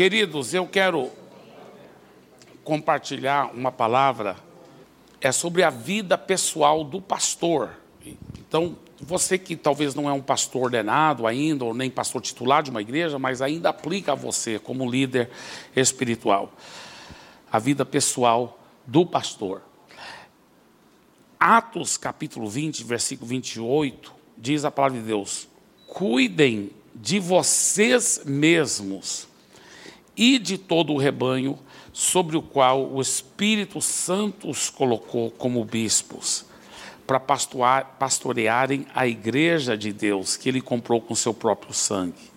Queridos, eu quero compartilhar uma palavra é sobre a vida pessoal do pastor. Então, você que talvez não é um pastor ordenado ainda, ou nem pastor titular de uma igreja, mas ainda aplica a você como líder espiritual. A vida pessoal do pastor. Atos capítulo 20, versículo 28, diz a palavra de Deus: Cuidem de vocês mesmos e de todo o rebanho sobre o qual o Espírito Santo os colocou como bispos, para pastorearem a igreja de Deus que ele comprou com seu próprio sangue.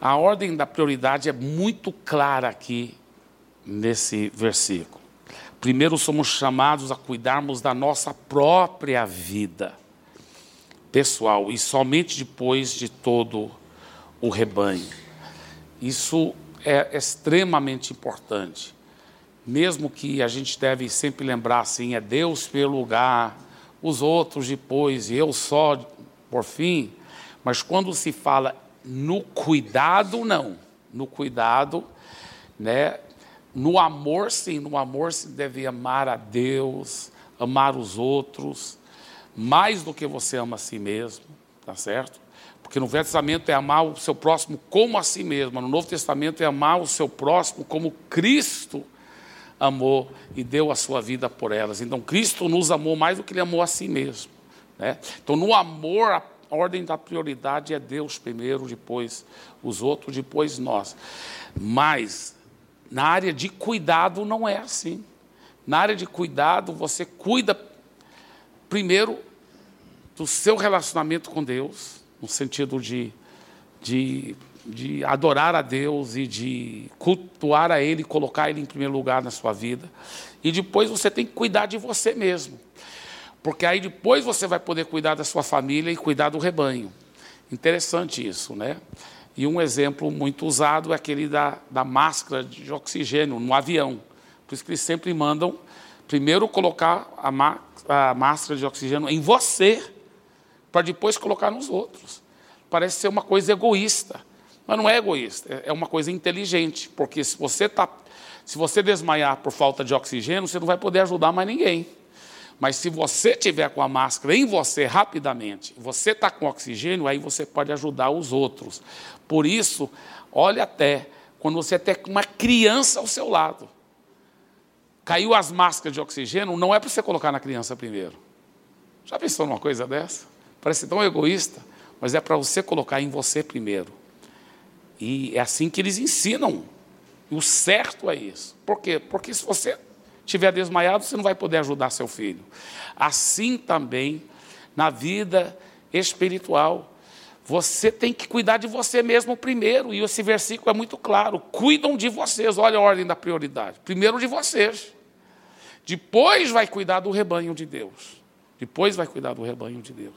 A ordem da prioridade é muito clara aqui nesse versículo. Primeiro somos chamados a cuidarmos da nossa própria vida pessoal e somente depois de todo o rebanho. Isso é extremamente importante. Mesmo que a gente deve sempre lembrar assim, é Deus pelo lugar, os outros depois e eu só por fim. Mas quando se fala no cuidado, não. No cuidado, né? No amor, sim, no amor se deve amar a Deus, amar os outros, mais do que você ama a si mesmo, tá certo? Porque no Velho Testamento é amar o seu próximo como a si mesmo, no Novo Testamento é amar o seu próximo como Cristo amou e deu a sua vida por elas. Então Cristo nos amou mais do que ele amou a si mesmo. Né? Então no amor, a ordem da prioridade é Deus primeiro, depois os outros, depois nós. Mas na área de cuidado não é assim. Na área de cuidado, você cuida primeiro do seu relacionamento com Deus, no sentido de, de, de adorar a Deus e de cultuar a Ele, colocar Ele em primeiro lugar na sua vida. E depois você tem que cuidar de você mesmo. Porque aí depois você vai poder cuidar da sua família e cuidar do rebanho. Interessante isso, né? E um exemplo muito usado é aquele da, da máscara de oxigênio no avião. Por isso que eles sempre mandam primeiro colocar a, a máscara de oxigênio em você para depois colocar nos outros. Parece ser uma coisa egoísta, mas não é egoísta, é, é uma coisa inteligente, porque se você tá, se você desmaiar por falta de oxigênio, você não vai poder ajudar mais ninguém. Mas se você tiver com a máscara em você rapidamente, você está com oxigênio, aí você pode ajudar os outros. Por isso, olhe até quando você tem uma criança ao seu lado. Caiu as máscaras de oxigênio, não é para você colocar na criança primeiro. Já pensou numa coisa dessa? Parece tão egoísta, mas é para você colocar em você primeiro. E é assim que eles ensinam. E o certo é isso. Por quê? Porque se você estiver desmaiado, você não vai poder ajudar seu filho. Assim também na vida espiritual. Você tem que cuidar de você mesmo primeiro, e esse versículo é muito claro: cuidam de vocês, olha a ordem da prioridade. Primeiro de vocês, depois vai cuidar do rebanho de Deus. Depois vai cuidar do rebanho de Deus.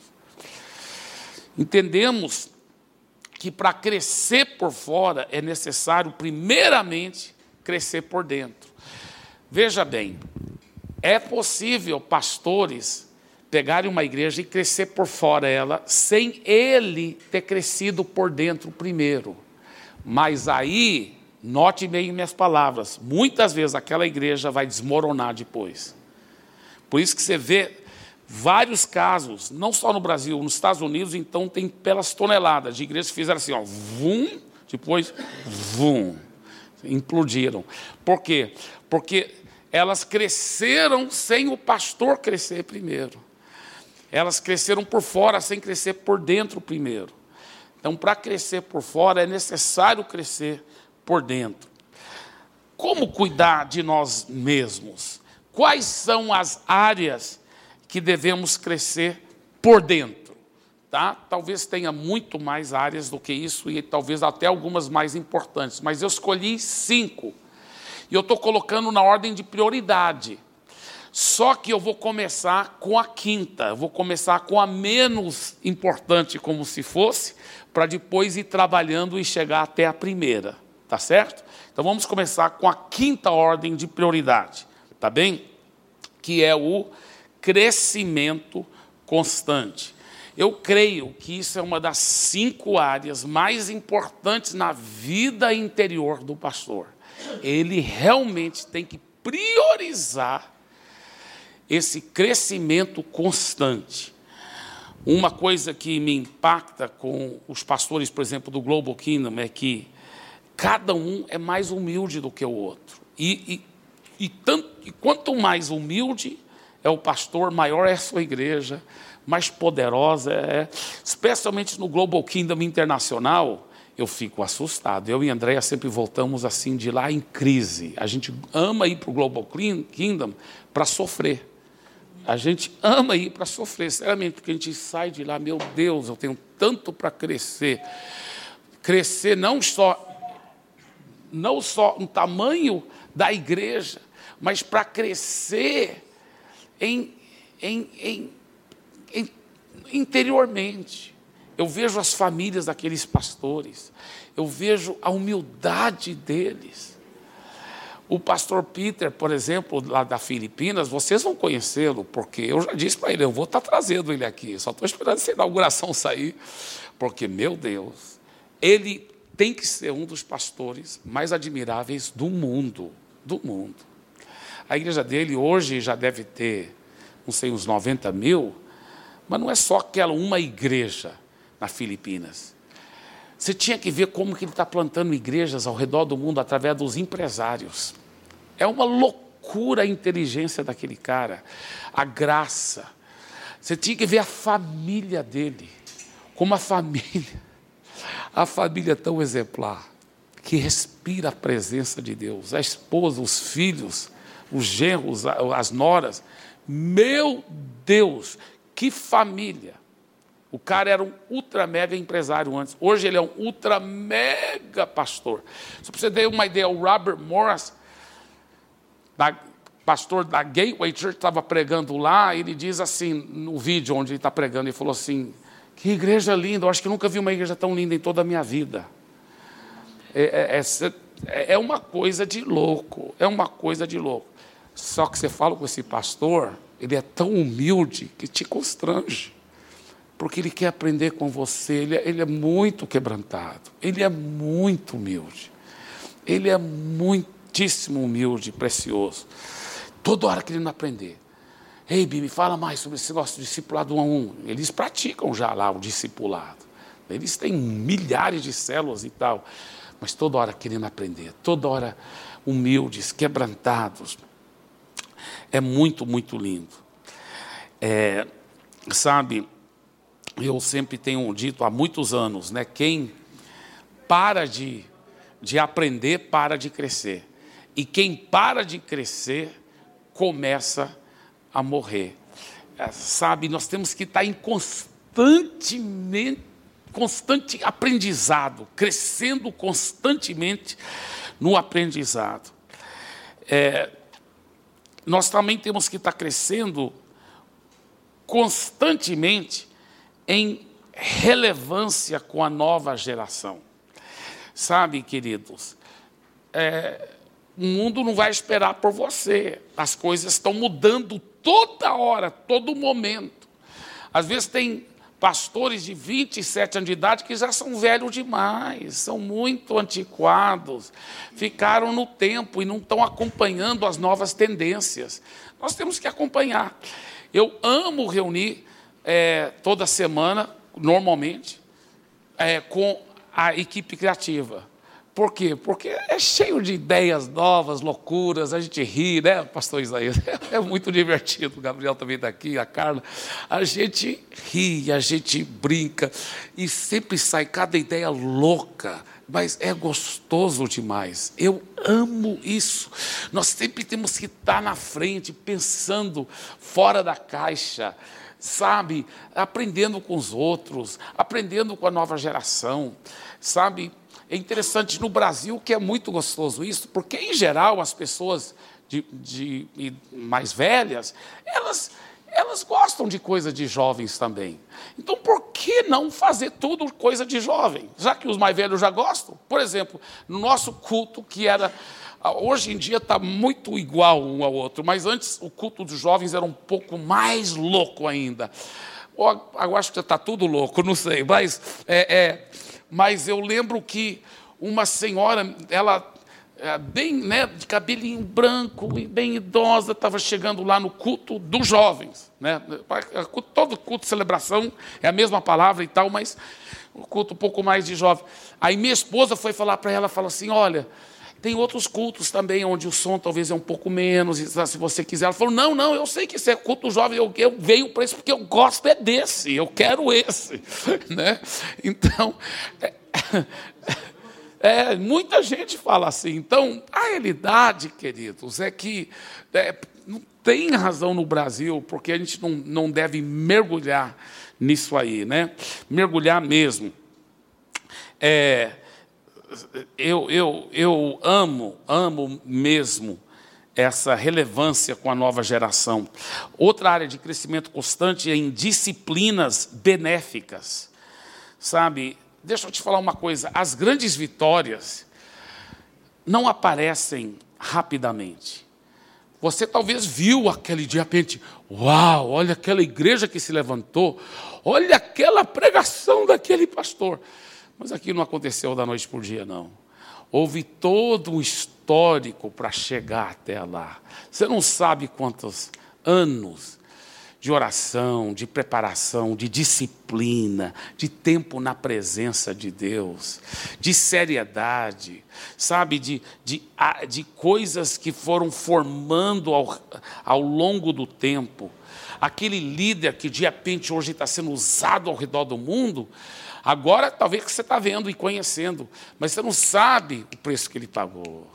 Entendemos que para crescer por fora é necessário, primeiramente, crescer por dentro. Veja bem, é possível pastores pegarem uma igreja e crescer por fora ela, sem ele ter crescido por dentro primeiro. Mas aí, note bem minhas palavras, muitas vezes aquela igreja vai desmoronar depois. Por isso que você vê vários casos, não só no Brasil, nos Estados Unidos, então tem pelas toneladas de igrejas que fizeram assim, ó, vum, depois vum, implodiram. Por quê? Porque elas cresceram sem o pastor crescer primeiro. Elas cresceram por fora sem crescer por dentro primeiro. Então, para crescer por fora, é necessário crescer por dentro. Como cuidar de nós mesmos? Quais são as áreas que devemos crescer por dentro. Tá? Talvez tenha muito mais áreas do que isso e talvez até algumas mais importantes, mas eu escolhi cinco. E eu estou colocando na ordem de prioridade. Só que eu vou começar com a quinta, eu vou começar com a menos importante, como se fosse, para depois ir trabalhando e chegar até a primeira, tá certo? Então vamos começar com a quinta ordem de prioridade, tá bem? Que é o crescimento constante. Eu creio que isso é uma das cinco áreas mais importantes na vida interior do pastor. Ele realmente tem que priorizar esse crescimento constante. Uma coisa que me impacta com os pastores, por exemplo, do Global Kingdom, é que cada um é mais humilde do que o outro. E, e, e, tanto, e quanto mais humilde é o pastor, maior é a sua igreja, mais poderosa é. Especialmente no Global Kingdom Internacional, eu fico assustado. Eu e Andréia sempre voltamos assim de lá em crise. A gente ama ir para o Global Kingdom para sofrer. A gente ama ir para sofrer, sinceramente, porque a gente sai de lá, meu Deus, eu tenho tanto para crescer. Crescer não só não só no tamanho da igreja, mas para crescer em, em, em, em, interiormente. Eu vejo as famílias daqueles pastores, eu vejo a humildade deles. O pastor Peter, por exemplo, lá da Filipinas, vocês vão conhecê-lo, porque eu já disse para ele, eu vou estar tá trazendo ele aqui, só estou esperando essa inauguração sair, porque, meu Deus, ele tem que ser um dos pastores mais admiráveis do mundo, do mundo. A igreja dele hoje já deve ter, não sei, uns 90 mil, mas não é só aquela uma igreja na Filipinas. Você tinha que ver como que ele está plantando igrejas ao redor do mundo através dos empresários. É uma loucura a inteligência daquele cara, a graça. Você tinha que ver a família dele, como a família a família tão exemplar, que respira a presença de Deus, a esposa, os filhos, os genros, as noras. Meu Deus, que família! O cara era um ultra mega empresário antes. Hoje ele é um ultra mega pastor. Só para você ter uma ideia, o Robert Morris, da, pastor da Gateway Church, estava pregando lá. Ele diz assim, no vídeo onde ele está pregando, ele falou assim: que igreja linda, eu acho que nunca vi uma igreja tão linda em toda a minha vida. É, é, é, é uma coisa de louco, é uma coisa de louco. Só que você fala com esse pastor, ele é tão humilde que te constrange. Porque ele quer aprender com você, ele é, ele é muito quebrantado, ele é muito humilde, ele é muitíssimo humilde, precioso. Toda hora querendo aprender. Ei, Bi, me fala mais sobre esse de discipulado um a um. Eles praticam já lá o discipulado. Eles têm milhares de células e tal. Mas toda hora querendo aprender, toda hora humildes, quebrantados. É muito, muito lindo. É, sabe, eu sempre tenho dito há muitos anos, né? Quem para de, de aprender, para de crescer. E quem para de crescer, começa a morrer. É, sabe, nós temos que estar em constantemente, constante aprendizado, crescendo constantemente no aprendizado. É, nós também temos que estar crescendo constantemente em relevância com a nova geração. Sabe, queridos, é, o mundo não vai esperar por você. As coisas estão mudando toda hora, todo momento. Às vezes tem pastores de 27 anos de idade que já são velhos demais, são muito antiquados, ficaram no tempo e não estão acompanhando as novas tendências. Nós temos que acompanhar. Eu amo reunir é, toda semana, normalmente, é, com a equipe criativa. Por quê? Porque é cheio de ideias novas, loucuras, a gente ri, né, pastor Isaías? É muito divertido, o Gabriel também está aqui, a Carla. A gente ri, a gente brinca e sempre sai cada ideia louca, mas é gostoso demais. Eu amo isso. Nós sempre temos que estar na frente, pensando fora da caixa sabe, aprendendo com os outros, aprendendo com a nova geração, sabe, é interessante no Brasil que é muito gostoso isso, porque em geral as pessoas de, de, mais velhas, elas, elas gostam de coisa de jovens também. Então por que não fazer tudo coisa de jovem? Já que os mais velhos já gostam. Por exemplo, no nosso culto, que era. Hoje em dia está muito igual um ao outro, mas antes o culto dos jovens era um pouco mais louco ainda. eu acho que está tudo louco, não sei. Mas, é, é, mas eu lembro que uma senhora, ela é, bem, né, de cabelinho branco e bem idosa, estava chegando lá no culto dos jovens. Né? Todo culto de celebração é a mesma palavra e tal, mas o culto um pouco mais de jovem. Aí minha esposa foi falar para ela, falou assim, olha, tem outros cultos também, onde o som talvez é um pouco menos, se você quiser. Ela falou: Não, não, eu sei que isso é culto jovem, eu, eu venho para isso porque eu gosto é desse, eu quero esse. né? Então, é, é, muita gente fala assim. Então, a realidade, queridos, é que é, não tem razão no Brasil, porque a gente não, não deve mergulhar nisso aí, né? Mergulhar mesmo. É, eu, eu, eu amo, amo mesmo essa relevância com a nova geração. Outra área de crescimento constante é em disciplinas benéficas. Sabe, deixa eu te falar uma coisa: as grandes vitórias não aparecem rapidamente. Você talvez viu aquele dia, repente, uau, olha aquela igreja que se levantou, olha aquela pregação daquele pastor. Mas aquilo não aconteceu da noite para o dia, não. Houve todo um histórico para chegar até lá. Você não sabe quantos anos de oração, de preparação, de disciplina, de tempo na presença de Deus, de seriedade, sabe, de, de, de coisas que foram formando ao, ao longo do tempo. Aquele líder que de repente hoje está sendo usado ao redor do mundo, Agora, talvez você está vendo e conhecendo, mas você não sabe o preço que ele pagou.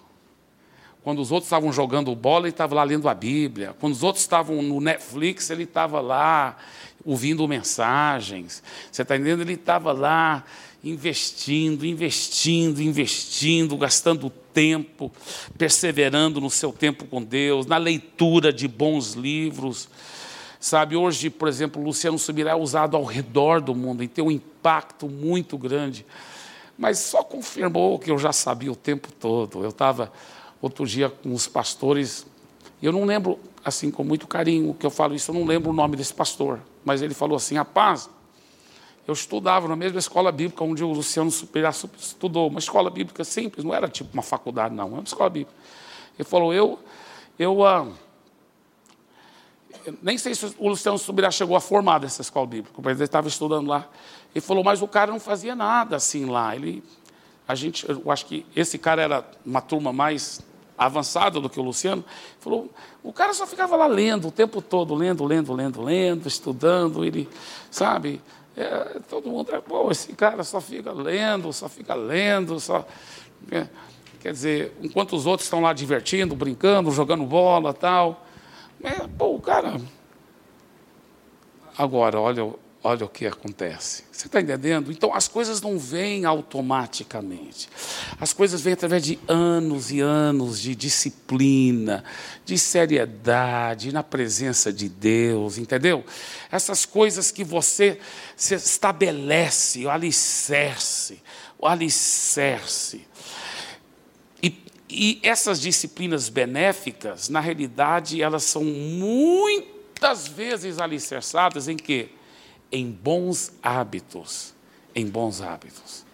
Quando os outros estavam jogando bola, ele estava lá lendo a Bíblia. Quando os outros estavam no Netflix, ele estava lá ouvindo mensagens. Você está entendendo? Ele estava lá investindo, investindo, investindo, gastando tempo, perseverando no seu tempo com Deus, na leitura de bons livros. Sabe, hoje, por exemplo, Luciano Subirá é usado ao redor do mundo e tem um impacto muito grande. Mas só confirmou o que eu já sabia o tempo todo. Eu estava outro dia com os pastores, eu não lembro, assim, com muito carinho que eu falo isso, eu não lembro o nome desse pastor, mas ele falou assim: rapaz, eu estudava na mesma escola bíblica onde o Luciano Superior estudou, uma escola bíblica simples, não era tipo uma faculdade, não, era uma escola bíblica. Ele falou: eu, eu, ah, nem sei se o Luciano Subirá chegou a formar dessa escola bíblica, mas ele estava estudando lá. Ele falou, mas o cara não fazia nada assim lá. Ele, a gente, eu acho que esse cara era uma turma mais avançada do que o Luciano. Ele falou, o cara só ficava lá lendo o tempo todo, lendo, lendo, lendo, lendo, estudando. Ele, sabe, é, todo mundo, é, pô, esse cara só fica lendo, só fica lendo, só. É, quer dizer, enquanto os outros estão lá divertindo, brincando, jogando bola tal. É, pô, o cara. Agora, olha, olha o que acontece. Você está entendendo? Então as coisas não vêm automaticamente. As coisas vêm através de anos e anos de disciplina, de seriedade, na presença de Deus, entendeu? Essas coisas que você se estabelece, o alicerce, o alicerce. E essas disciplinas benéficas, na realidade, elas são muitas vezes alicerçadas em quê? Em bons hábitos. Em bons hábitos.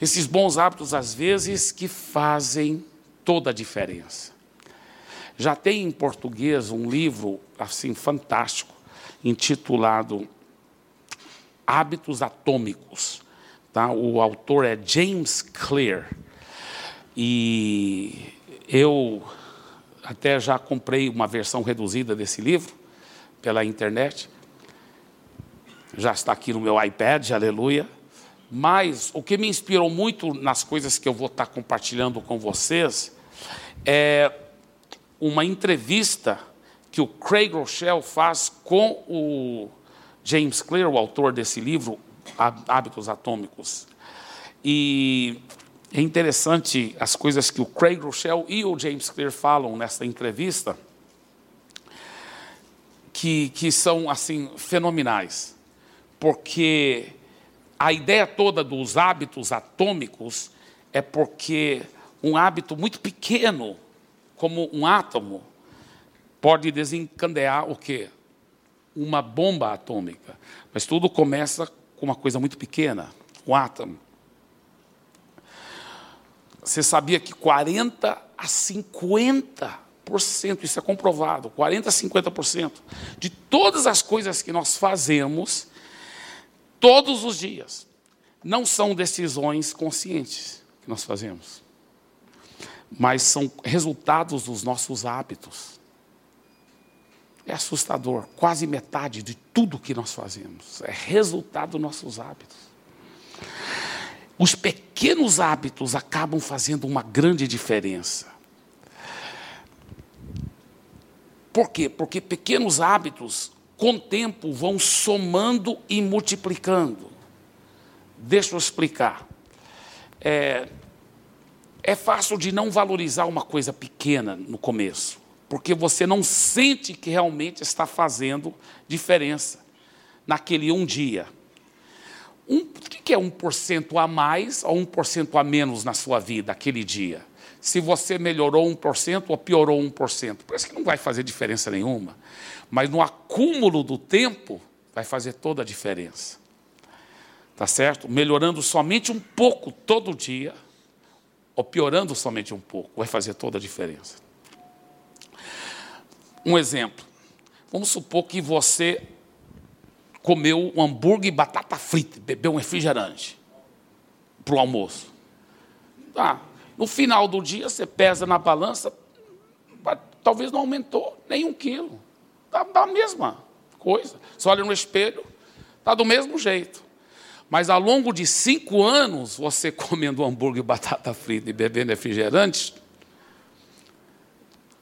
Esses bons hábitos, às vezes, que fazem toda a diferença. Já tem em português um livro assim fantástico, intitulado Hábitos Atômicos. Tá? O autor é James Clear. E eu até já comprei uma versão reduzida desse livro pela internet. Já está aqui no meu iPad, aleluia. Mas o que me inspirou muito nas coisas que eu vou estar compartilhando com vocês é uma entrevista que o Craig Rochelle faz com o James Clear, o autor desse livro, Hábitos Atômicos. E é interessante as coisas que o Craig Rochelle e o James Clear falam nessa entrevista, que, que são assim fenomenais, porque a ideia toda dos hábitos atômicos é porque um hábito muito pequeno, como um átomo, pode desencadear o quê? uma bomba atômica. Mas tudo começa com uma coisa muito pequena, o átomo. Você sabia que 40 a 50%, isso é comprovado, 40 a 50% de todas as coisas que nós fazemos todos os dias não são decisões conscientes que nós fazemos, mas são resultados dos nossos hábitos. É assustador. Quase metade de tudo que nós fazemos é resultado dos nossos hábitos. Os pequenos hábitos acabam fazendo uma grande diferença. Por quê? Porque pequenos hábitos, com o tempo, vão somando e multiplicando. Deixa eu explicar. É, é fácil de não valorizar uma coisa pequena no começo porque você não sente que realmente está fazendo diferença naquele um dia. Um, o que é 1% a mais ou 1% a menos na sua vida aquele dia? Se você melhorou 1% ou piorou 1%, parece que não vai fazer diferença nenhuma. Mas no acúmulo do tempo, vai fazer toda a diferença. Tá certo? Melhorando somente um pouco todo dia, ou piorando somente um pouco, vai fazer toda a diferença. Um exemplo. Vamos supor que você comeu um hambúrguer e batata frita, bebeu um refrigerante para o almoço. Tá. No final do dia, você pesa na balança, talvez não aumentou nem um quilo. Está da mesma coisa. Você olha no espelho, está do mesmo jeito. Mas ao longo de cinco anos, você comendo hambúrguer, batata frita e bebendo refrigerante,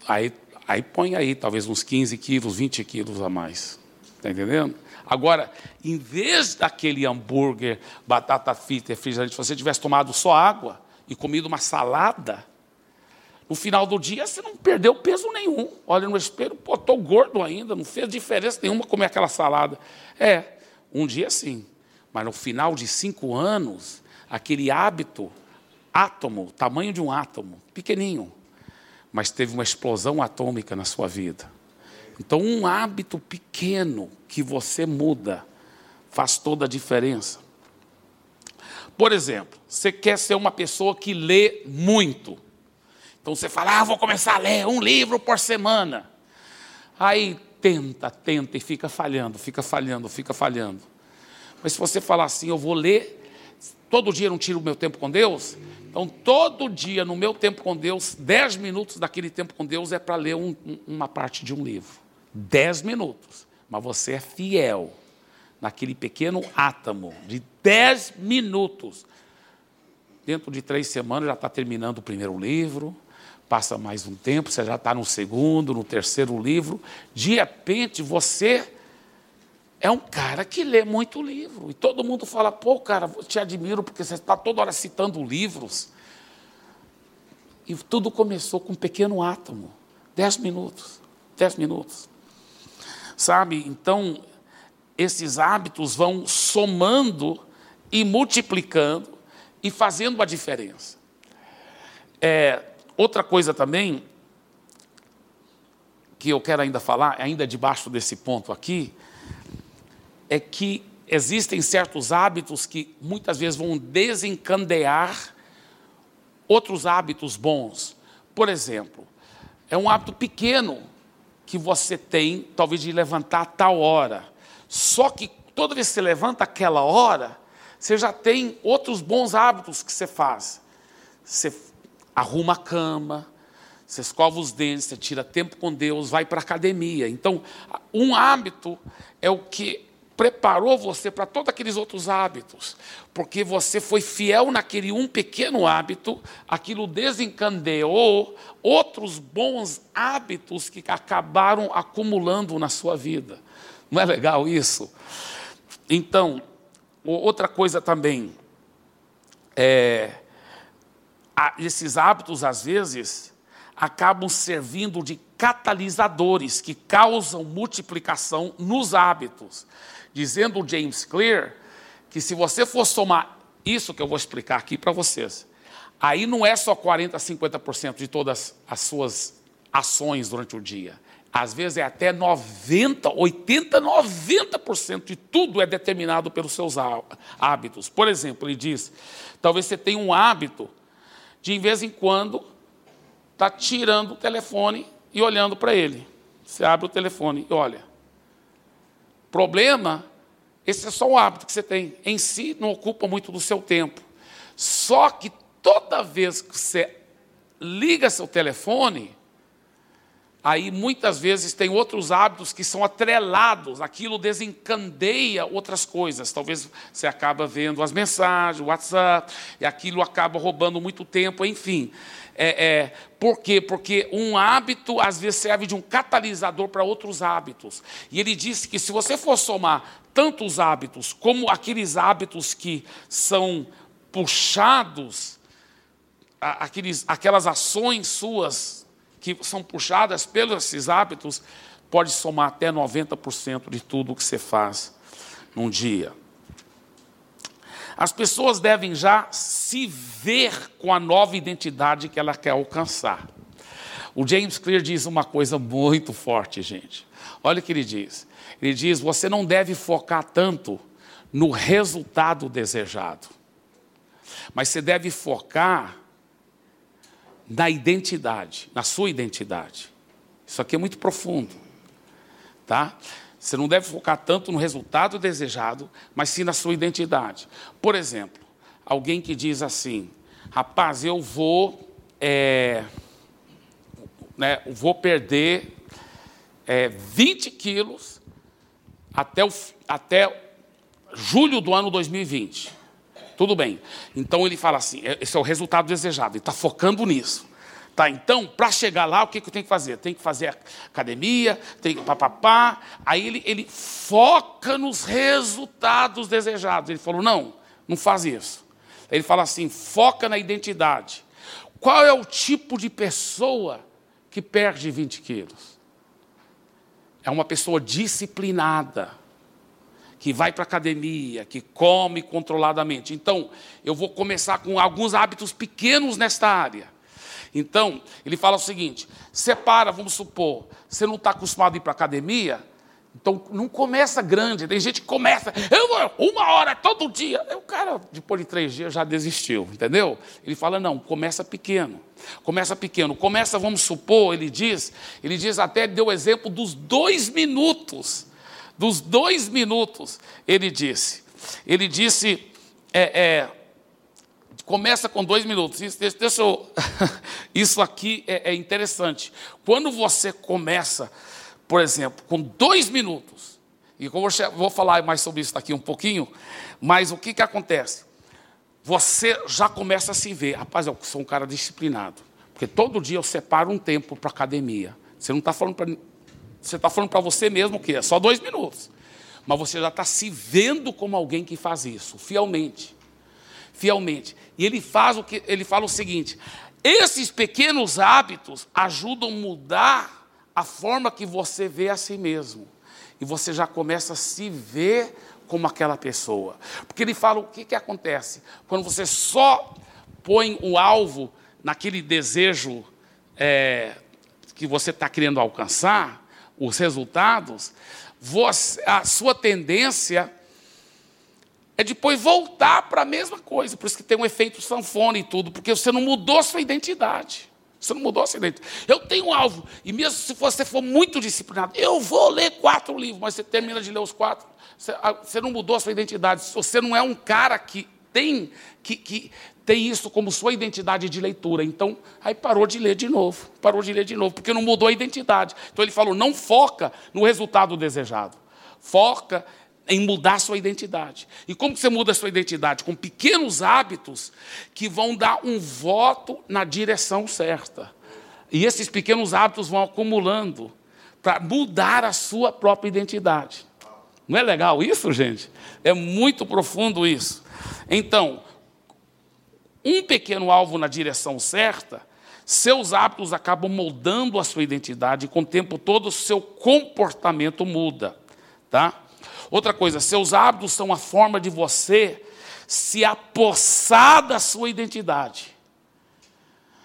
aí Aí põe aí talvez uns 15 quilos, 20 quilos a mais. Está entendendo? Agora, em vez daquele hambúrguer, batata frita, refrigerante, se você tivesse tomado só água e comido uma salada, no final do dia você não perdeu peso nenhum. Olha no espelho, pô, estou gordo ainda, não fez diferença nenhuma comer aquela salada. É, um dia sim. Mas no final de cinco anos, aquele hábito, átomo, tamanho de um átomo, pequenininho, mas teve uma explosão atômica na sua vida. Então, um hábito pequeno que você muda faz toda a diferença. Por exemplo, você quer ser uma pessoa que lê muito. Então você fala, ah, vou começar a ler um livro por semana. Aí tenta, tenta e fica falhando, fica falhando, fica falhando. Mas se você falar assim, eu vou ler, todo dia não tiro o meu tempo com Deus, então, todo dia, no meu tempo com Deus, dez minutos daquele tempo com Deus é para ler um, uma parte de um livro. Dez minutos. Mas você é fiel naquele pequeno átomo de dez minutos. Dentro de três semanas já está terminando o primeiro livro, passa mais um tempo, você já está no segundo, no terceiro livro. De repente, você é um cara que lê muito livro. E todo mundo fala, pô, cara, te admiro porque você está toda hora citando livros. E tudo começou com um pequeno átomo. Dez minutos. Dez minutos. Sabe? Então, esses hábitos vão somando e multiplicando e fazendo a diferença. É, outra coisa também que eu quero ainda falar, ainda debaixo desse ponto aqui, é que existem certos hábitos que muitas vezes vão desencandear outros hábitos bons. Por exemplo, é um hábito pequeno que você tem, talvez de levantar a tal hora. Só que toda vez que você levanta aquela hora, você já tem outros bons hábitos que você faz. Você arruma a cama, você escova os dentes, você tira tempo com Deus, vai para a academia. Então, um hábito é o que preparou você para todos aqueles outros hábitos, porque você foi fiel naquele um pequeno hábito, aquilo desencadeou outros bons hábitos que acabaram acumulando na sua vida. Não é legal isso? Então, outra coisa também, é, esses hábitos, às vezes, acabam servindo de catalisadores que causam multiplicação nos hábitos dizendo o James Clear que se você for somar isso que eu vou explicar aqui para vocês, aí não é só 40%, 50% de todas as suas ações durante o dia, Às vezes é até 90, 80, 90% de tudo é determinado pelos seus hábitos. Por exemplo, ele diz: talvez você tenha um hábito de, em vez em quando, estar tá tirando o telefone e olhando para ele. Você abre o telefone e olha. Problema, esse é só um hábito que você tem. Em si, não ocupa muito do seu tempo. Só que toda vez que você liga seu telefone, aí muitas vezes tem outros hábitos que são atrelados, aquilo desencandeia outras coisas. Talvez você acaba vendo as mensagens, o WhatsApp, e aquilo acaba roubando muito tempo, enfim. É, é, por quê? Porque um hábito às vezes serve de um catalisador para outros hábitos. E ele disse que se você for somar tantos hábitos como aqueles hábitos que são puxados, aqueles, aquelas ações suas que são puxadas pelos esses hábitos, pode somar até 90% de tudo que você faz num dia. As pessoas devem já se ver com a nova identidade que ela quer alcançar. O James Clear diz uma coisa muito forte, gente. Olha o que ele diz. Ele diz: você não deve focar tanto no resultado desejado, mas você deve focar na identidade, na sua identidade. Isso aqui é muito profundo, tá? Você não deve focar tanto no resultado desejado, mas sim na sua identidade. Por exemplo, alguém que diz assim: rapaz, eu vou, é, né, vou perder é, 20 quilos até, o, até julho do ano 2020. Tudo bem. Então ele fala assim: é, esse é o resultado desejado, ele está focando nisso. Tá, então, para chegar lá, o que, que eu tenho que fazer? Tem que fazer academia, tem que papapá. Aí ele, ele foca nos resultados desejados. Ele falou: não, não faz isso. Ele fala assim: foca na identidade. Qual é o tipo de pessoa que perde 20 quilos? É uma pessoa disciplinada que vai para a academia, que come controladamente. Então, eu vou começar com alguns hábitos pequenos nesta área. Então, ele fala o seguinte: separa, vamos supor, você não está acostumado a ir para a academia, então não começa grande. Tem gente que começa, eu vou uma hora todo dia. o cara, depois de três dias, já desistiu, entendeu? Ele fala: não, começa pequeno. Começa pequeno. Começa, vamos supor, ele diz, ele diz até, deu o exemplo dos dois minutos dos dois minutos, ele disse. Ele disse, é, é, começa com dois minutos. Isso, deixa eu, isso aqui é, é interessante. Quando você começa, por exemplo, com dois minutos, e eu vou, falar mais sobre isso daqui um pouquinho, mas o que, que acontece? Você já começa a se ver, rapaz, eu sou um cara disciplinado, porque todo dia eu separo um tempo para academia. Você não está falando para você está falando para você mesmo que é só dois minutos. Mas você já está se vendo como alguém que faz isso, fielmente. Fielmente. E ele faz o que ele fala o seguinte: esses pequenos hábitos ajudam a mudar a forma que você vê a si mesmo. E você já começa a se ver como aquela pessoa. Porque ele fala o que, que acontece? Quando você só põe o alvo naquele desejo é, que você está querendo alcançar, os resultados, você, a sua tendência é depois voltar para a mesma coisa. Por isso que tem um efeito sanfona e tudo, porque você não mudou sua identidade. Você não mudou a sua identidade. Eu tenho um alvo, e mesmo se você for muito disciplinado, eu vou ler quatro livros, mas você termina de ler os quatro, você, você não mudou a sua identidade. Você não é um cara que tem que, que tem isso como sua identidade de leitura. Então, aí parou de ler de novo, parou de ler de novo, porque não mudou a identidade. Então ele falou: não foca no resultado desejado, foca em mudar sua identidade. E como você muda a sua identidade? Com pequenos hábitos que vão dar um voto na direção certa. E esses pequenos hábitos vão acumulando para mudar a sua própria identidade. Não é legal isso, gente? É muito profundo isso. Então, um pequeno alvo na direção certa, seus hábitos acabam moldando a sua identidade e com o tempo todo o seu comportamento muda, tá? Outra coisa, seus hábitos são a forma de você se apossar da sua identidade.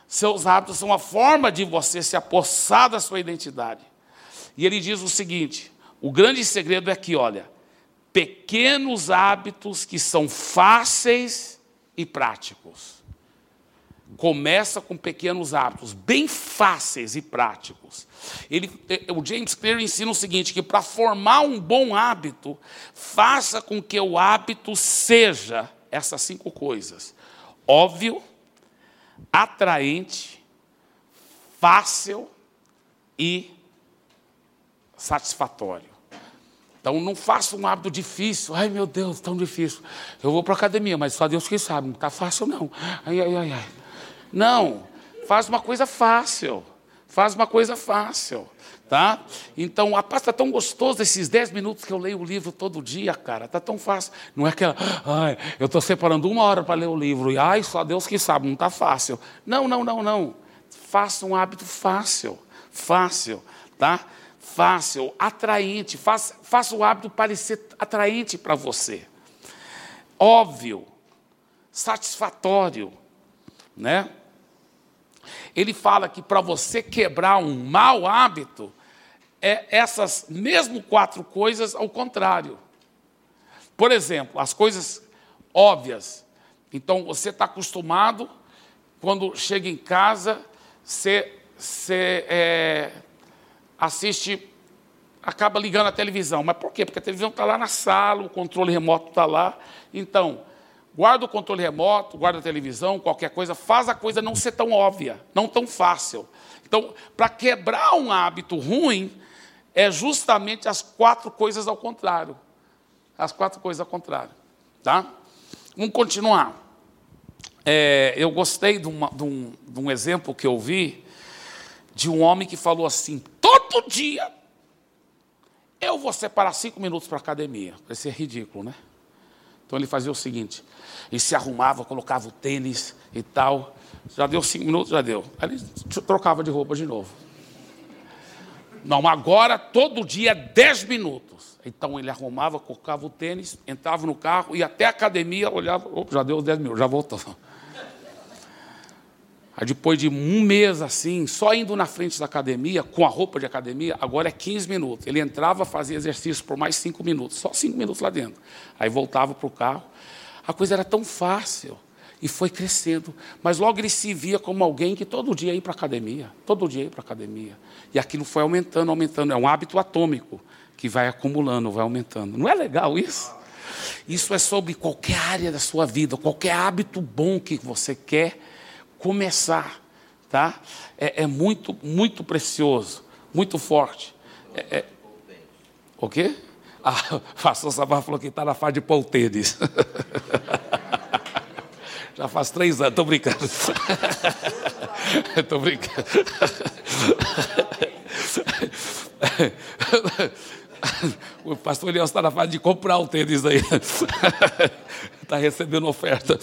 Seus hábitos são a forma de você se apossar da sua identidade. E ele diz o seguinte: o grande segredo é que, olha, pequenos hábitos que são fáceis e práticos. Começa com pequenos hábitos, bem fáceis e práticos. Ele, eh, o James Clear ensina o seguinte: que para formar um bom hábito, faça com que o hábito seja essas cinco coisas: óbvio, atraente, fácil e satisfatório. Então não faça um hábito difícil. Ai meu Deus, tão difícil. Eu vou para a academia, mas só Deus que sabe, não está fácil não. Ai, ai, ai, ai. Não, faz uma coisa fácil. Faz uma coisa fácil. Tá? Então, a paz está tão gostoso esses 10 minutos que eu leio o livro todo dia, cara. Está tão fácil. Não é aquela, ai, eu estou separando uma hora para ler o livro, e ai, só Deus que sabe, não está fácil. Não, não, não, não. Faça um hábito fácil. Fácil, tá? Fácil, atraente. Faça, faça o hábito parecer atraente para você. Óbvio, satisfatório, né? Ele fala que para você quebrar um mau hábito, é essas mesmo quatro coisas ao contrário. Por exemplo, as coisas óbvias. Então, você está acostumado, quando chega em casa, você, você é, assiste, acaba ligando a televisão. Mas por quê? Porque a televisão está lá na sala, o controle remoto está lá. Então, guarda o controle remoto, guarda a televisão, qualquer coisa, faz a coisa não ser tão óbvia, não tão fácil. Então, para quebrar um hábito ruim, é justamente as quatro coisas ao contrário. As quatro coisas ao contrário. Tá? Vamos continuar. É, eu gostei de, uma, de, um, de um exemplo que eu vi de um homem que falou assim: todo dia eu vou separar cinco minutos para academia. Parece ridículo, né? Então ele fazia o seguinte: ele se arrumava, colocava o tênis e tal. Já deu cinco minutos? Já deu. Aí ele trocava de roupa de novo. Não, agora todo dia dez minutos. Então ele arrumava, colocava o tênis, entrava no carro, ia até a academia, olhava, opa, já deu dez minutos, já voltou. Aí depois de um mês assim, só indo na frente da academia, com a roupa de academia, agora é 15 minutos. Ele entrava, fazia exercício por mais cinco minutos, só cinco minutos lá dentro. Aí voltava para o carro. A coisa era tão fácil e foi crescendo. Mas logo ele se via como alguém que todo dia ia para a academia, todo dia ia para a academia. E aquilo foi aumentando, aumentando. É um hábito atômico que vai acumulando, vai aumentando. Não é legal isso? Isso é sobre qualquer área da sua vida, qualquer hábito bom que você quer começar, tá? É, é muito, muito precioso, muito forte. É, é... O quê? O pastor Sabá falou que está na fase de pôr tênis. Já faz três anos, estou brincando. Estou brincando. O pastor Elias está na fase de comprar o tênis aí. Está recebendo oferta.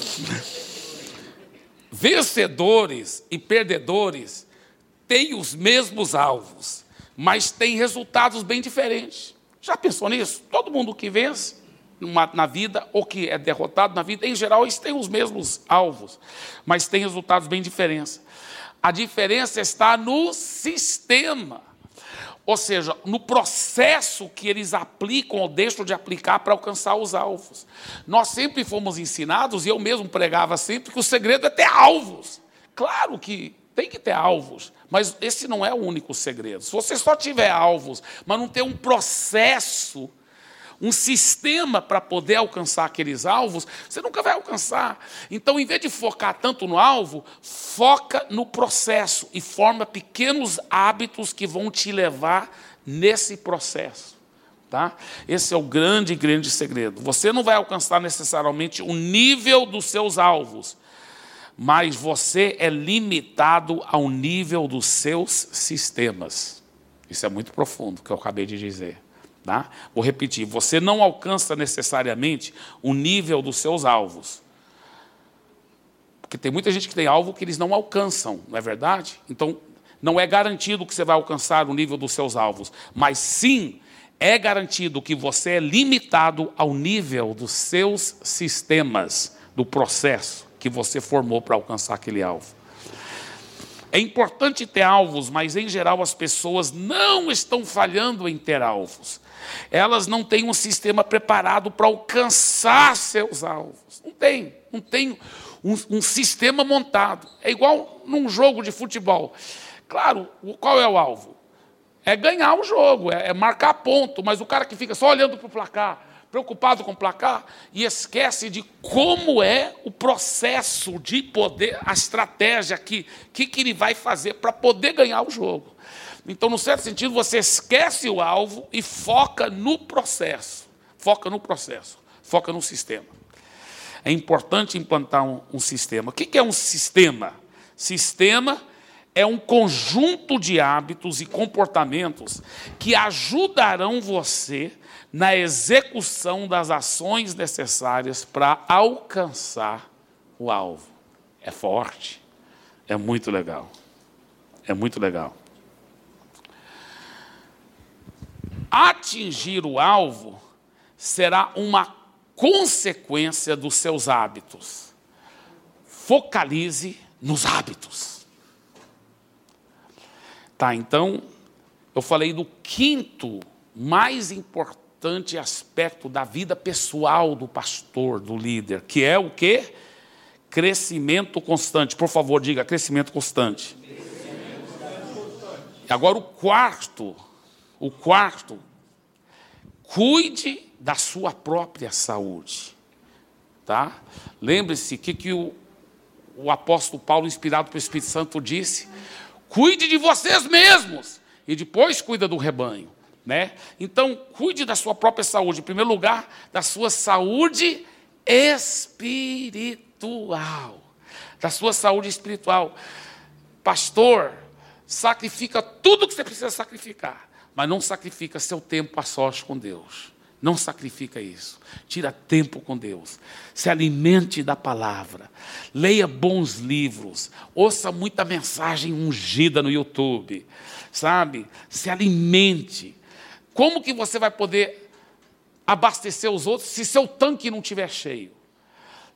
Vencedores e perdedores têm os mesmos alvos, mas têm resultados bem diferentes. Já pensou nisso? Todo mundo que vence na vida, ou que é derrotado na vida, em geral, eles têm os mesmos alvos, mas têm resultados bem diferentes. A diferença está no sistema, ou seja, no processo que eles aplicam ou deixam de aplicar para alcançar os alvos. Nós sempre fomos ensinados, e eu mesmo pregava sempre, que o segredo é ter alvos. Claro que tem que ter alvos, mas esse não é o único segredo. Se você só tiver alvos, mas não ter um processo um sistema para poder alcançar aqueles alvos, você nunca vai alcançar. Então, em vez de focar tanto no alvo, foca no processo e forma pequenos hábitos que vão te levar nesse processo. Tá? Esse é o grande, grande segredo. Você não vai alcançar necessariamente o nível dos seus alvos, mas você é limitado ao nível dos seus sistemas. Isso é muito profundo, que eu acabei de dizer. Tá? Vou repetir: você não alcança necessariamente o nível dos seus alvos. Porque tem muita gente que tem alvo que eles não alcançam, não é verdade? Então, não é garantido que você vai alcançar o nível dos seus alvos, mas sim é garantido que você é limitado ao nível dos seus sistemas, do processo que você formou para alcançar aquele alvo. É importante ter alvos, mas em geral as pessoas não estão falhando em ter alvos. Elas não têm um sistema preparado para alcançar seus alvos. Não tem, não tem um, um sistema montado. É igual num jogo de futebol. Claro, qual é o alvo? É ganhar o jogo, é, é marcar ponto, mas o cara que fica só olhando para o placar, preocupado com o placar e esquece de como é o processo de poder, a estratégia que, que, que ele vai fazer para poder ganhar o jogo. Então, no certo sentido, você esquece o alvo e foca no processo. Foca no processo, foca no sistema. É importante implantar um, um sistema. O que, que é um sistema? Sistema é um conjunto de hábitos e comportamentos que ajudarão você na execução das ações necessárias para alcançar o alvo. É forte, é muito legal. É muito legal. Atingir o alvo será uma consequência dos seus hábitos. Focalize nos hábitos. Tá, então, eu falei do quinto mais importante aspecto da vida pessoal do pastor, do líder, que é o que? Crescimento constante. Por favor, diga crescimento constante. E agora o quarto, o quarto, cuide da sua própria saúde. Tá? Lembre-se que que o, o apóstolo Paulo, inspirado pelo Espírito Santo, disse: cuide de vocês mesmos e depois cuida do rebanho. Né? Então, cuide da sua própria saúde. Em primeiro lugar, da sua saúde espiritual. Da sua saúde espiritual. Pastor, sacrifica tudo que você precisa sacrificar, mas não sacrifica seu tempo a sós com Deus. Não sacrifica isso. Tira tempo com Deus. Se alimente da palavra. Leia bons livros. Ouça muita mensagem ungida no YouTube. Sabe? Se alimente. Como que você vai poder abastecer os outros se seu tanque não estiver cheio?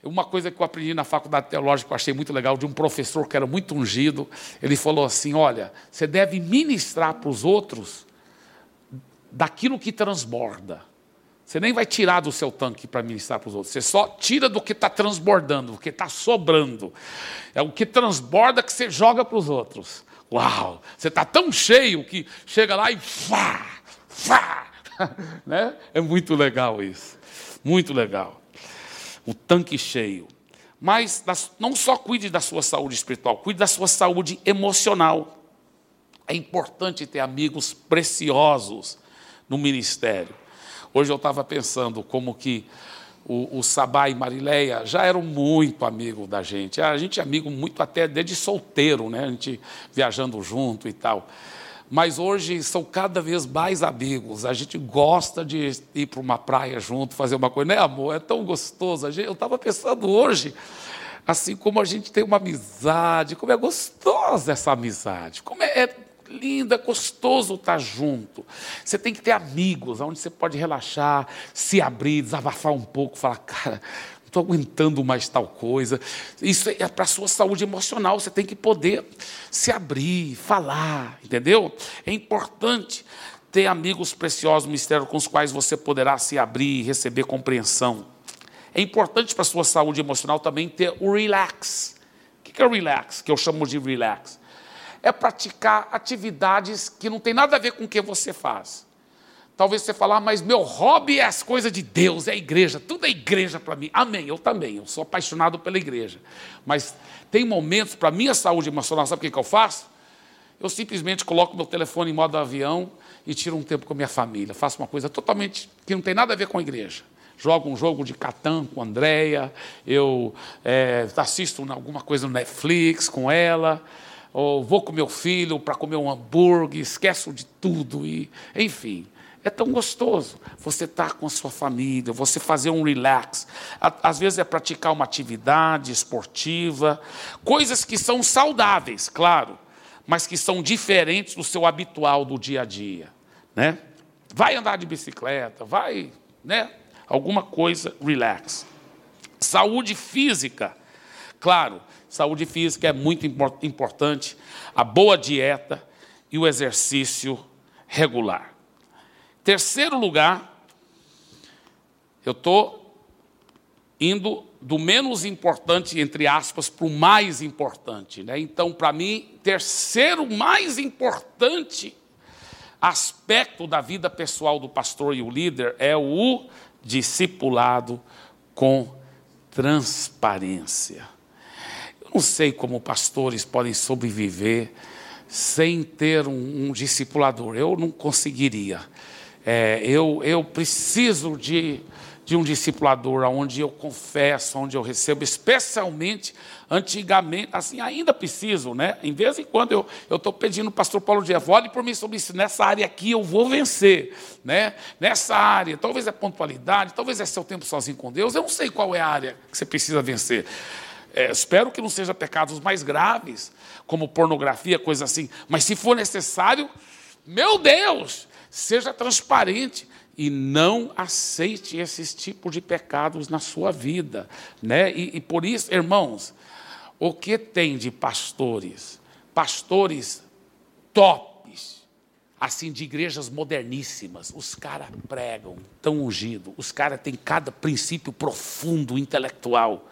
Uma coisa que eu aprendi na faculdade teológica, eu achei muito legal, de um professor que era muito ungido, ele falou assim: olha, você deve ministrar para os outros daquilo que transborda. Você nem vai tirar do seu tanque para ministrar para os outros. Você só tira do que está transbordando, do que está sobrando. É o que transborda que você joga para os outros. Uau! Você está tão cheio que chega lá e fá! né? É muito legal isso. Muito legal. O tanque cheio. Mas não só cuide da sua saúde espiritual, cuide da sua saúde emocional. É importante ter amigos preciosos no ministério. Hoje eu estava pensando como que o, o Sabá e Marileia já eram muito amigos da gente. A gente é amigo muito até desde solteiro, né? A gente viajando junto e tal mas hoje são cada vez mais amigos. A gente gosta de ir para uma praia junto, fazer uma coisa, né, amor? É tão gostoso. eu estava pensando hoje, assim como a gente tem uma amizade, como é gostosa essa amizade, como é, é lindo, é gostoso estar junto. Você tem que ter amigos, onde você pode relaxar, se abrir, desabafar um pouco, falar, cara, estou aguentando mais tal coisa. Isso é para a sua saúde emocional, você tem que poder se abrir, falar, entendeu? É importante ter amigos preciosos mistério com os quais você poderá se abrir e receber compreensão. É importante para a sua saúde emocional também ter o relax. O que é o relax? Que eu chamo de relax. É praticar atividades que não tem nada a ver com o que você faz. Talvez você falar, ah, mas meu hobby é as coisas de Deus, é a igreja, tudo é igreja para mim. Amém, eu também, eu sou apaixonado pela igreja. Mas tem momentos para minha saúde emocional, sabe o que, que eu faço? Eu simplesmente coloco meu telefone em modo avião e tiro um tempo com a minha família. Faço uma coisa totalmente que não tem nada a ver com a igreja. Jogo um jogo de Catan com a Andréia, eu é, assisto alguma coisa no Netflix com ela, ou vou com meu filho para comer um hambúrguer, esqueço de tudo, e enfim. É tão gostoso você estar com a sua família, você fazer um relax. Às vezes é praticar uma atividade esportiva, coisas que são saudáveis, claro, mas que são diferentes do seu habitual do dia a dia, né? Vai andar de bicicleta, vai, né? Alguma coisa relax. Saúde física. Claro, saúde física é muito importante, a boa dieta e o exercício regular. Terceiro lugar, eu estou indo do menos importante, entre aspas, para o mais importante. Né? Então, para mim, terceiro mais importante aspecto da vida pessoal do pastor e o líder é o discipulado com transparência. Não sei como pastores podem sobreviver sem ter um, um discipulador. Eu não conseguiria. É, eu, eu preciso de de um discipulador, onde eu confesso, onde eu recebo, especialmente antigamente, assim, ainda preciso, né? Em vez em quando eu estou pedindo o pastor Paulo Dias, olhe por mim sobre isso, nessa área aqui eu vou vencer, né? Nessa área, talvez é pontualidade, talvez é seu tempo sozinho com Deus, eu não sei qual é a área que você precisa vencer. É, espero que não seja pecados mais graves, como pornografia, coisa assim, mas se for necessário, meu Deus, seja transparente, e não aceite esses tipos de pecados na sua vida. Né? E, e por isso, irmãos, o que tem de pastores? Pastores tops, assim, de igrejas moderníssimas. Os caras pregam, tão ungido, os caras têm cada princípio profundo, intelectual.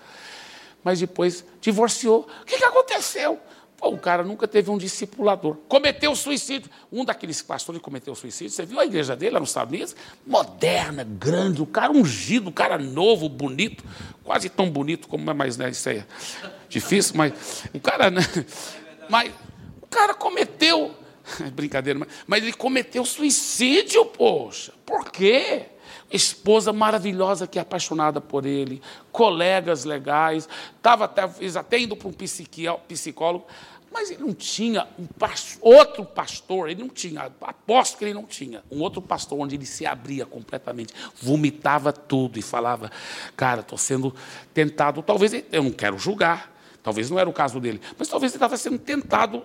Mas depois divorciou. O que, que aconteceu? Pô, o cara nunca teve um discipulador. Cometeu suicídio. Um daqueles pastores cometeu suicídio. Você viu a igreja dele lá nos Estados Unidos? Moderna, grande, o cara ungido, o cara novo, bonito. Quase tão bonito como é mais, né? Isso é difícil, mas o cara, né? Mas o cara cometeu. Brincadeira, mas, mas ele cometeu suicídio, poxa. Por quê? Esposa maravilhosa que é apaixonada por ele, colegas legais, estava até, até indo para um psicólogo, mas ele não tinha um outro pastor, ele não tinha, aposto que ele não tinha, um outro pastor onde ele se abria completamente, vomitava tudo e falava, cara, estou sendo tentado, talvez eu não quero julgar, talvez não era o caso dele, mas talvez ele estava sendo tentado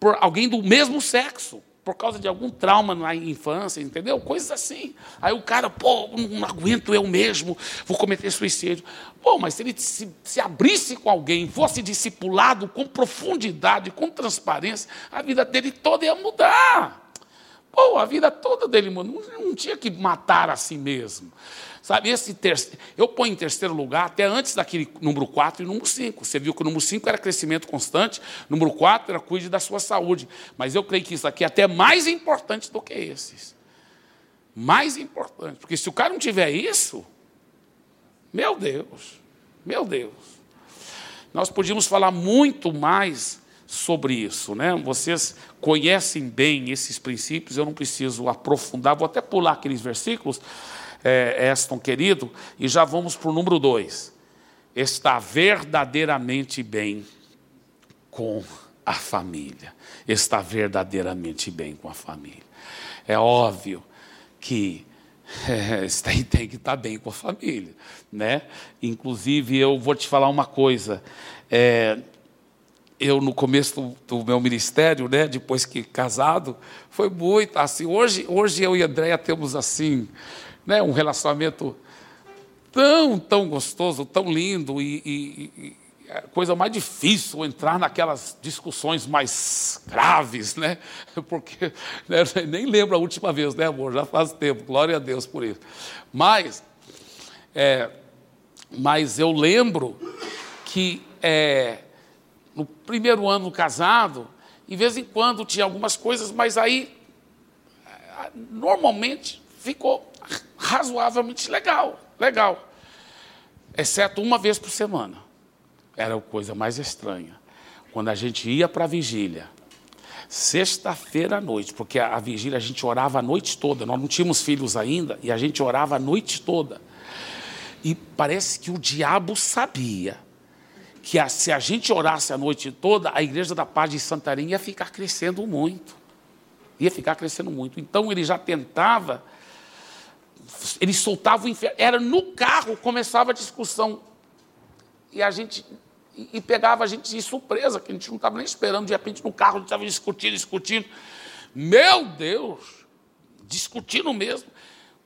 por alguém do mesmo sexo por causa de algum trauma na infância, entendeu? Coisas assim. Aí o cara, pô, não aguento eu mesmo, vou cometer suicídio. Pô, mas se ele se, se abrisse com alguém, fosse discipulado com profundidade, com transparência, a vida dele toda ia mudar. Pô, a vida toda dele. Não, não tinha que matar a si mesmo. Sabe, esse terceiro, eu ponho em terceiro lugar, até antes daquele número 4 e número 5. Você viu que o número 5 era crescimento constante, número 4 era cuide da sua saúde. Mas eu creio que isso aqui é até mais importante do que esses. Mais importante. Porque se o cara não tiver isso, meu Deus, meu Deus. Nós podíamos falar muito mais sobre isso, né? Vocês conhecem bem esses princípios, eu não preciso aprofundar, vou até pular aqueles versículos, é, Eston querido, e já vamos para o número dois. Está verdadeiramente bem com a família. Está verdadeiramente bem com a família. É óbvio que é, tem, tem que estar bem com a família, né? Inclusive, eu vou te falar uma coisa. É, eu no começo do, do, meu ministério, né, depois que casado, foi muito assim. Hoje, hoje eu e a Andréia temos assim né, um relacionamento tão, tão gostoso, tão lindo e, e, e a coisa mais difícil entrar naquelas discussões mais graves, né? Porque né, nem lembro a última vez, né, amor? Já faz tempo, glória a Deus por isso. Mas, é, mas eu lembro que é, no primeiro ano casado, de vez em quando tinha algumas coisas, mas aí normalmente ficou razoavelmente legal, legal. Exceto uma vez por semana. Era a coisa mais estranha. Quando a gente ia para a vigília, sexta-feira à noite, porque a, a, vigília a gente orava a noite toda, nós não tínhamos filhos ainda, e a gente orava a noite toda. E parece que o diabo sabia que a, se a gente orasse a noite toda, a igreja da paz de Santarém ia ficar crescendo muito. Ia ficar crescendo muito. Então ele já tentava eles soltavam o inferno. Era no carro, começava a discussão. E a gente. E, pegava a gente de surpresa, que a gente não estava nem esperando. De repente, no carro, a gente estava discutindo, discutindo. Meu Deus! Discutindo mesmo.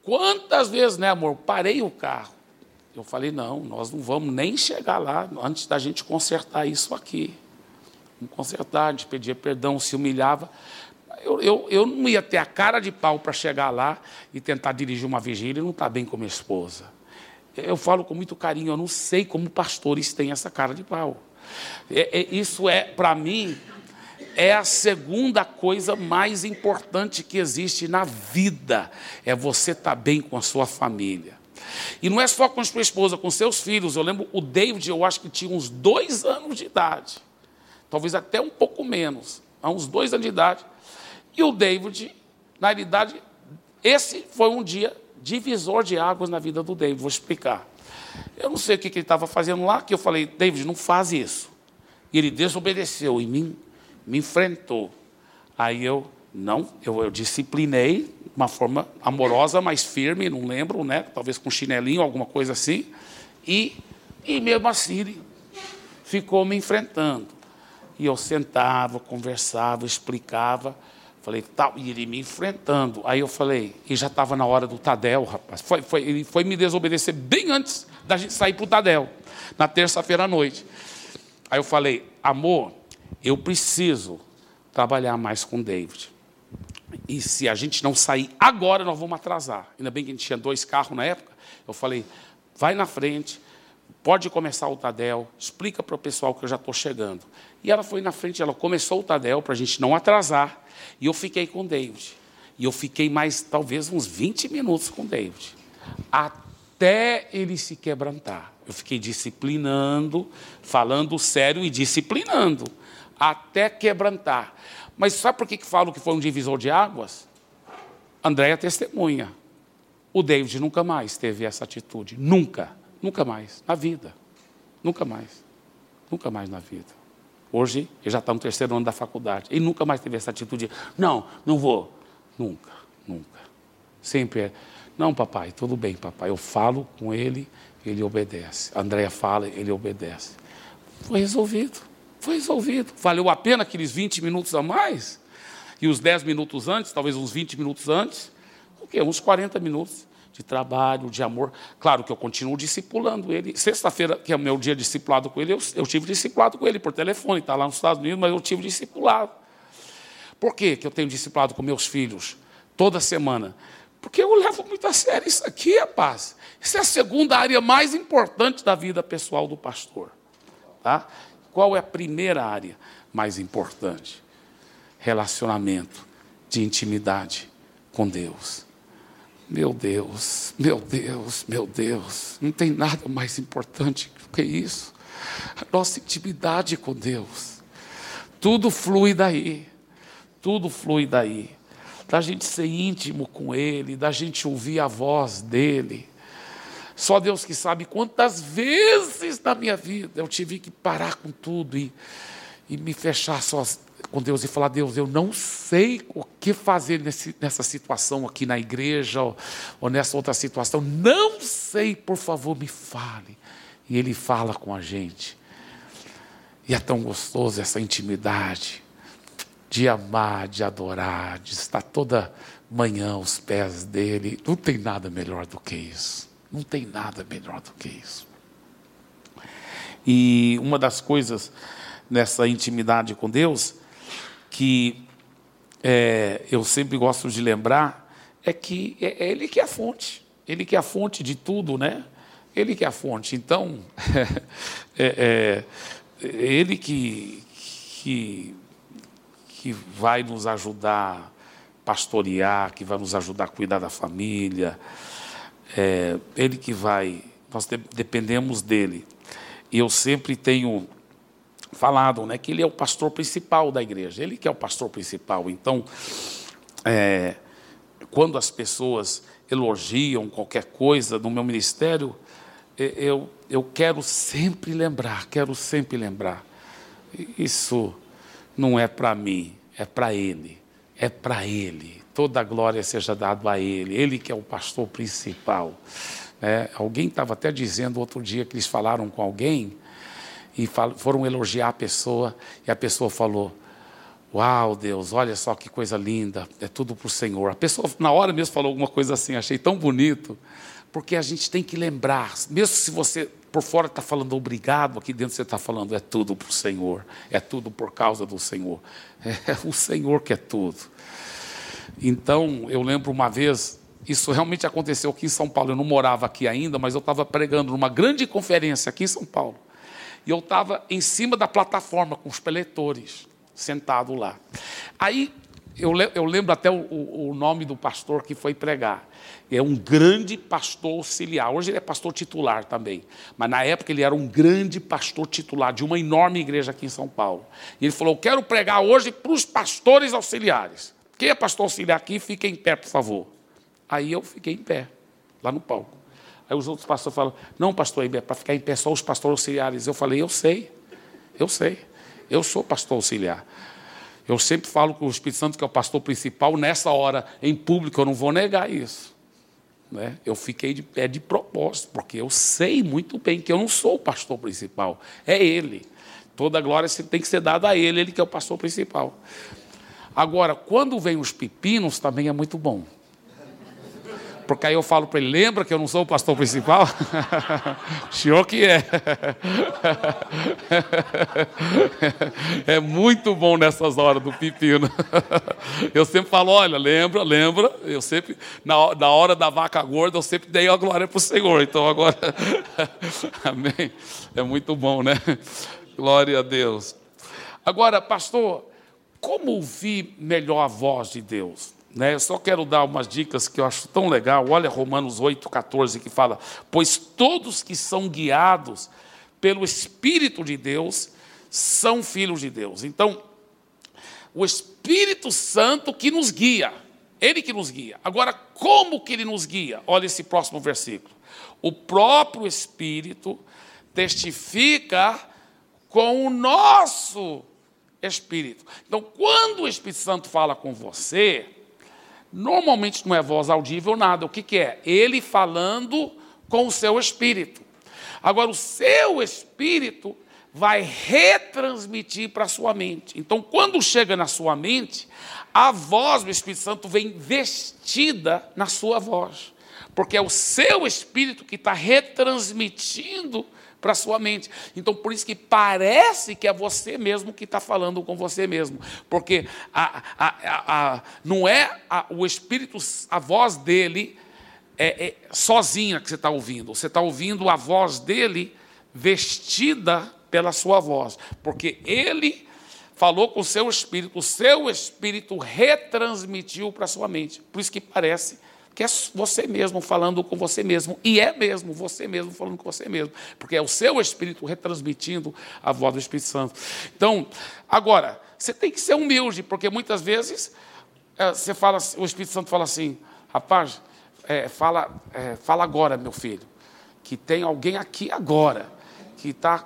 Quantas vezes, né, amor? Parei o carro. Eu falei, não, nós não vamos nem chegar lá antes da gente consertar isso aqui. Vamos consertar, a gente pedia perdão, se humilhava. Eu, eu, eu não ia ter a cara de pau para chegar lá e tentar dirigir uma vigília e não estar tá bem com minha esposa. Eu falo com muito carinho, eu não sei como pastores têm essa cara de pau. É, é, isso é, para mim, é a segunda coisa mais importante que existe na vida. É você estar tá bem com a sua família. E não é só com a sua esposa, com seus filhos. Eu lembro o David, eu acho que tinha uns dois anos de idade. Talvez até um pouco menos. Há uns dois anos de idade. E o David, na realidade, esse foi um dia divisor de águas na vida do David. Vou explicar. Eu não sei o que ele estava fazendo lá, que eu falei, David, não faz isso. E ele desobedeceu e me, me enfrentou. Aí eu, não, eu, eu disciplinei de uma forma amorosa, mas firme, não lembro, né? Talvez com chinelinho, alguma coisa assim. E, e mesmo assim ele ficou me enfrentando. E eu sentava, conversava, explicava. Falei, tal, e ele me enfrentando. Aí eu falei, e já estava na hora do Tadel, rapaz. Foi, foi, ele foi me desobedecer bem antes da gente sair para o Tadel, na terça-feira à noite. Aí eu falei, amor, eu preciso trabalhar mais com o David. E se a gente não sair agora, nós vamos atrasar. Ainda bem que a gente tinha dois carros na época. Eu falei, vai na frente, pode começar o Tadel, explica para o pessoal que eu já estou chegando. E ela foi na frente, ela começou o Tadel para a gente não atrasar. E eu fiquei com o David. E eu fiquei mais, talvez, uns 20 minutos com o David. Até ele se quebrantar. Eu fiquei disciplinando, falando sério e disciplinando. Até quebrantar. Mas sabe por que, que falo que foi um divisor de águas? Andréia testemunha. O David nunca mais teve essa atitude. Nunca. Nunca mais. Na vida. Nunca mais. Nunca mais na vida. Hoje, ele já está no terceiro ano da faculdade. Ele nunca mais teve essa atitude de, não, não vou. Nunca, nunca. Sempre é, não, papai, tudo bem, papai. Eu falo com ele, ele obedece. A Andréia fala, ele obedece. Foi resolvido, foi resolvido. Valeu a pena aqueles 20 minutos a mais? E os 10 minutos antes, talvez uns 20 minutos antes? O quê? Uns 40 minutos de trabalho, de amor. Claro que eu continuo discipulando ele. Sexta-feira, que é o meu dia discipulado com ele, eu, eu tive discipulado com ele por telefone, está lá nos Estados Unidos, mas eu tive discipulado. Por que, que eu tenho discipulado com meus filhos toda semana? Porque eu levo muito a sério isso aqui, rapaz. Isso é a segunda área mais importante da vida pessoal do pastor. Tá? Qual é a primeira área mais importante? Relacionamento de intimidade com Deus. Meu Deus, meu Deus, meu Deus, não tem nada mais importante do que isso. A nossa intimidade com Deus. Tudo flui daí. Tudo flui daí. Da gente ser íntimo com Ele, da gente ouvir a voz dEle. Só Deus que sabe quantas vezes na minha vida eu tive que parar com tudo e, e me fechar sozinho com Deus e falar: Deus, eu não sei o que fazer nesse, nessa situação aqui na igreja ou, ou nessa outra situação. Não sei, por favor, me fale. E Ele fala com a gente. E é tão gostoso essa intimidade de amar, de adorar, de estar toda manhã aos pés dele. Não tem nada melhor do que isso. Não tem nada melhor do que isso. E uma das coisas nessa intimidade com Deus que é, eu sempre gosto de lembrar é que é, é Ele que é a fonte, Ele que é a fonte de tudo, né? Ele que é a fonte. Então, é, é, Ele que, que, que vai nos ajudar a pastorear, que vai nos ajudar a cuidar da família, é, Ele que vai, nós dependemos dEle. E eu sempre tenho falado, né, que ele é o pastor principal da igreja, ele que é o pastor principal. Então, é, quando as pessoas elogiam qualquer coisa no meu ministério, eu, eu quero sempre lembrar, quero sempre lembrar. Isso não é para mim, é para Ele, é para Ele. Toda a glória seja dada a Ele, Ele que é o pastor principal. É, alguém estava até dizendo outro dia que eles falaram com alguém e foram elogiar a pessoa, e a pessoa falou: Uau, Deus, olha só que coisa linda, é tudo para o Senhor. A pessoa, na hora mesmo, falou alguma coisa assim, achei tão bonito, Porque a gente tem que lembrar, mesmo se você por fora está falando obrigado, aqui dentro você está falando é tudo para o Senhor, é tudo por causa do Senhor. É o Senhor que é tudo. Então, eu lembro uma vez, isso realmente aconteceu aqui em São Paulo. Eu não morava aqui ainda, mas eu estava pregando numa grande conferência aqui em São Paulo. E eu estava em cima da plataforma com os peletores, sentado lá. Aí eu, eu lembro até o, o, nome do pastor que foi pregar. É um grande pastor auxiliar. Hoje ele é pastor titular também. Mas na época ele era um grande pastor titular de uma enorme igreja aqui em São Paulo. E ele falou: Eu quero pregar hoje para os pastores auxiliares. Quem é pastor auxiliar aqui, fique em pé, por favor. Aí eu fiquei em pé, lá no palco. Aí os outros pastores falam: Não, pastor, é para ficar em pé só os pastores auxiliares. Eu falei: Eu sei, eu sei. Eu sou pastor auxiliar. Eu sempre falo com o Espírito Santo, que é o pastor principal, nessa hora, em público, eu não vou negar isso. Né? Eu fiquei de pé de propósito, porque eu sei muito bem que eu não sou o pastor principal, é ele. Toda a glória tem que ser dada a ele, ele que é o pastor principal. Agora, quando vem os pepinos, também é muito bom. Porque aí eu falo para ele: lembra que eu não sou o pastor principal? o senhor que é. é muito bom nessas horas do pepino. eu sempre falo: olha, lembra, lembra. Eu sempre, na, na hora da vaca gorda, eu sempre dei a glória para o Senhor. Então agora, amém. É muito bom, né? Glória a Deus. Agora, pastor, como ouvir melhor a voz de Deus? Né? Eu só quero dar umas dicas que eu acho tão legal. Olha Romanos 8, 14, que fala: Pois todos que são guiados pelo Espírito de Deus são filhos de Deus. Então, o Espírito Santo que nos guia, ele que nos guia. Agora, como que ele nos guia? Olha esse próximo versículo. O próprio Espírito testifica com o nosso Espírito. Então, quando o Espírito Santo fala com você, Normalmente não é voz audível, nada. O que, que é? Ele falando com o seu espírito. Agora, o seu espírito vai retransmitir para a sua mente. Então, quando chega na sua mente, a voz do Espírito Santo vem vestida na sua voz. Porque é o seu espírito que está retransmitindo para a sua mente. Então, por isso que parece que é você mesmo que está falando com você mesmo. Porque a, a, a, não é o Espírito, a voz dele é, é sozinha que você está ouvindo. Você está ouvindo a voz dele vestida pela sua voz. Porque ele falou com o seu espírito, o seu espírito retransmitiu para a sua mente. Por isso que parece que é você mesmo falando com você mesmo. E é mesmo você mesmo falando com você mesmo. Porque é o seu Espírito retransmitindo a voz do Espírito Santo. Então, agora, você tem que ser humilde, porque muitas vezes é, você fala, o Espírito Santo fala assim, rapaz, é, fala, é, fala agora, meu filho, que tem alguém aqui agora, que está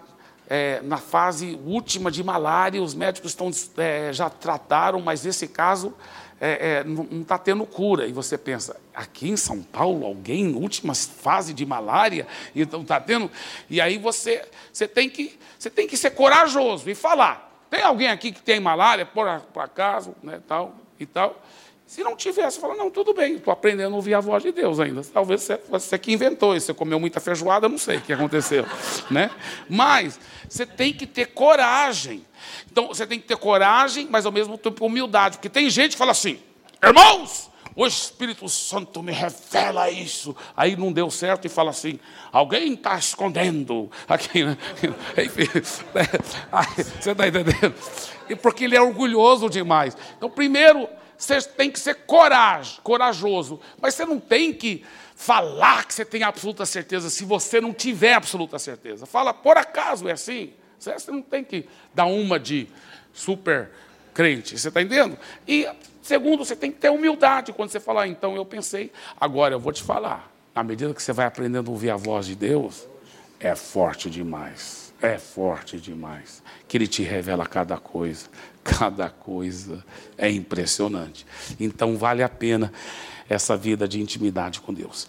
é, na fase última de malária, os médicos estão, é, já trataram, mas nesse caso é, é, não está tendo cura. E você pensa, aqui em São Paulo, alguém última fase de malária, então está tendo. E aí você, você, tem que, você tem que ser corajoso e falar. Tem alguém aqui que tem malária, por, por acaso, né, tal e tal. Se não tivesse, fala, não, tudo bem, estou aprendendo a ouvir a voz de Deus ainda. Talvez você, você que inventou isso, você comeu muita feijoada, não sei o que aconteceu. né? Mas você tem que ter coragem então você tem que ter coragem, mas ao mesmo tempo humildade, porque tem gente que fala assim: irmãos, o Espírito Santo me revela isso. Aí não deu certo e fala assim: alguém está escondendo aqui, né? você está entendendo? E porque ele é orgulhoso demais. Então, primeiro, você tem que ser coragem, corajoso, mas você não tem que falar que você tem absoluta certeza se você não tiver absoluta certeza. Fala, por acaso é assim? Você não tem que dar uma de super crente, você está entendendo? E, segundo, você tem que ter humildade quando você falar, então eu pensei, agora eu vou te falar. À medida que você vai aprendendo a ouvir a voz de Deus, é forte demais. É forte demais. Que Ele te revela cada coisa. Cada coisa é impressionante. Então vale a pena essa vida de intimidade com Deus.